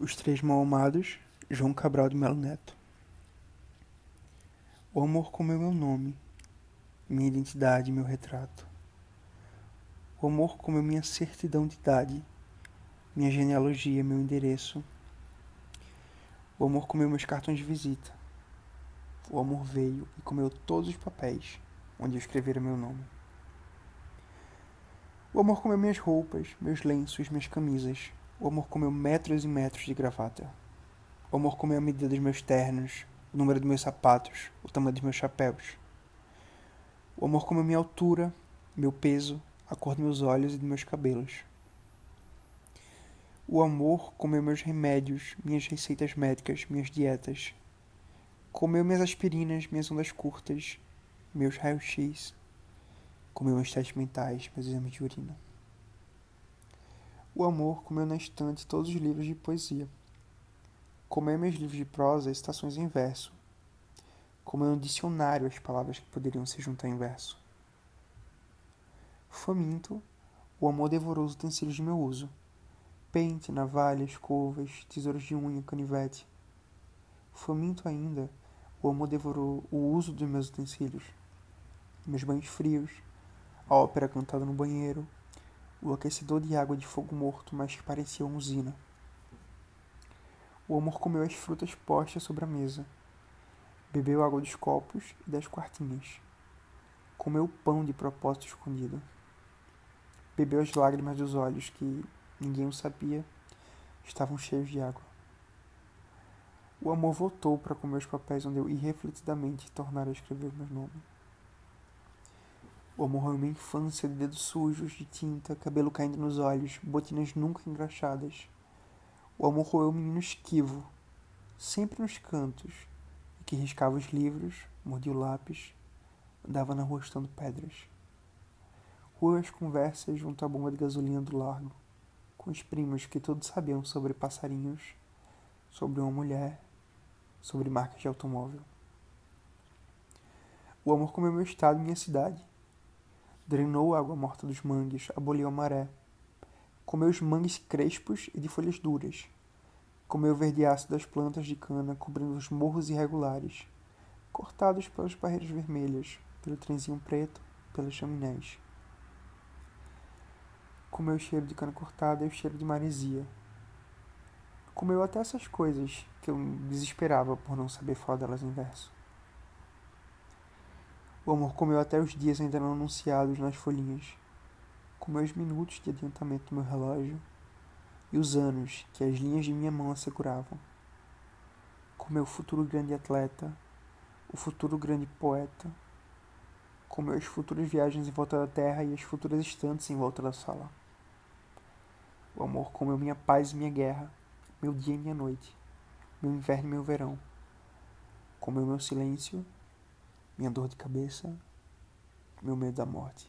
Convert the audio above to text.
Os Três Mal-Amados, João Cabral de Melo Neto. O amor comeu meu nome, minha identidade, meu retrato. O amor comeu minha certidão de idade, minha genealogia, meu endereço. O amor comeu meus cartões de visita. O amor veio e comeu todos os papéis onde eu escrevera meu nome. O amor comeu minhas roupas, meus lenços, minhas camisas, o amor comeu metros e metros de gravata. O amor comeu a medida dos meus ternos, o número dos meus sapatos, o tamanho dos meus chapéus. O amor comeu minha altura, meu peso, a cor dos meus olhos e dos meus cabelos. O amor comeu meus remédios, minhas receitas médicas, minhas dietas. Comeu minhas aspirinas, minhas ondas curtas, meus raios-x. Comeu meus testes mentais, meus exames de urina. O amor comeu na estante todos os livros de poesia. Comeu meus livros de prosa estações em verso. Comeu no dicionário as palavras que poderiam se juntar em verso. Faminto, o amor devorou os utensílios de meu uso. Pente, navalha, escovas, tesouros de unha, canivete. Faminto ainda, o amor devorou o uso dos meus utensílios. Meus banhos frios, a ópera cantada no banheiro, o aquecedor de água de fogo morto, mas que parecia uma usina. O amor comeu as frutas postas sobre a mesa. Bebeu água dos copos e das quartinhas. Comeu pão de propósito escondido. Bebeu as lágrimas dos olhos que, ninguém o sabia, estavam cheios de água. O amor voltou para comer os papéis onde eu irrefletidamente tornara a escrever o meu nome. O amor é minha infância de dedos sujos de tinta, cabelo caindo nos olhos, botinas nunca engraxadas. O amor roeu o menino esquivo, sempre nos cantos, que riscava os livros, mordia o lápis, andava na rua estando pedras. Rua as conversas junto à bomba de gasolina do largo, com os primos que todos sabiam sobre passarinhos, sobre uma mulher, sobre marcas de automóvel. O amor comeu meu estado e minha cidade drenou a água morta dos mangues, aboliu a maré. Comeu os mangues crespos e de folhas duras. Comeu o verdeaço das plantas de cana, cobrindo os morros irregulares, cortados pelas barreiras vermelhas, pelo trenzinho preto, pelas chaminés. Comeu o cheiro de cana cortada e o cheiro de maresia. Comeu até essas coisas que eu desesperava por não saber falar delas em verso. O amor comeu até os dias ainda não anunciados nas folhinhas. Comeu os minutos de adiantamento do meu relógio e os anos que as linhas de minha mão asseguravam. Comeu o futuro grande atleta, o futuro grande poeta. Comeu as futuras viagens em volta da terra e as futuras estantes em volta da sala. O amor comeu minha paz e minha guerra, meu dia e minha noite, meu inverno e meu verão. Comeu meu silêncio minha dor de cabeça, meu medo da morte.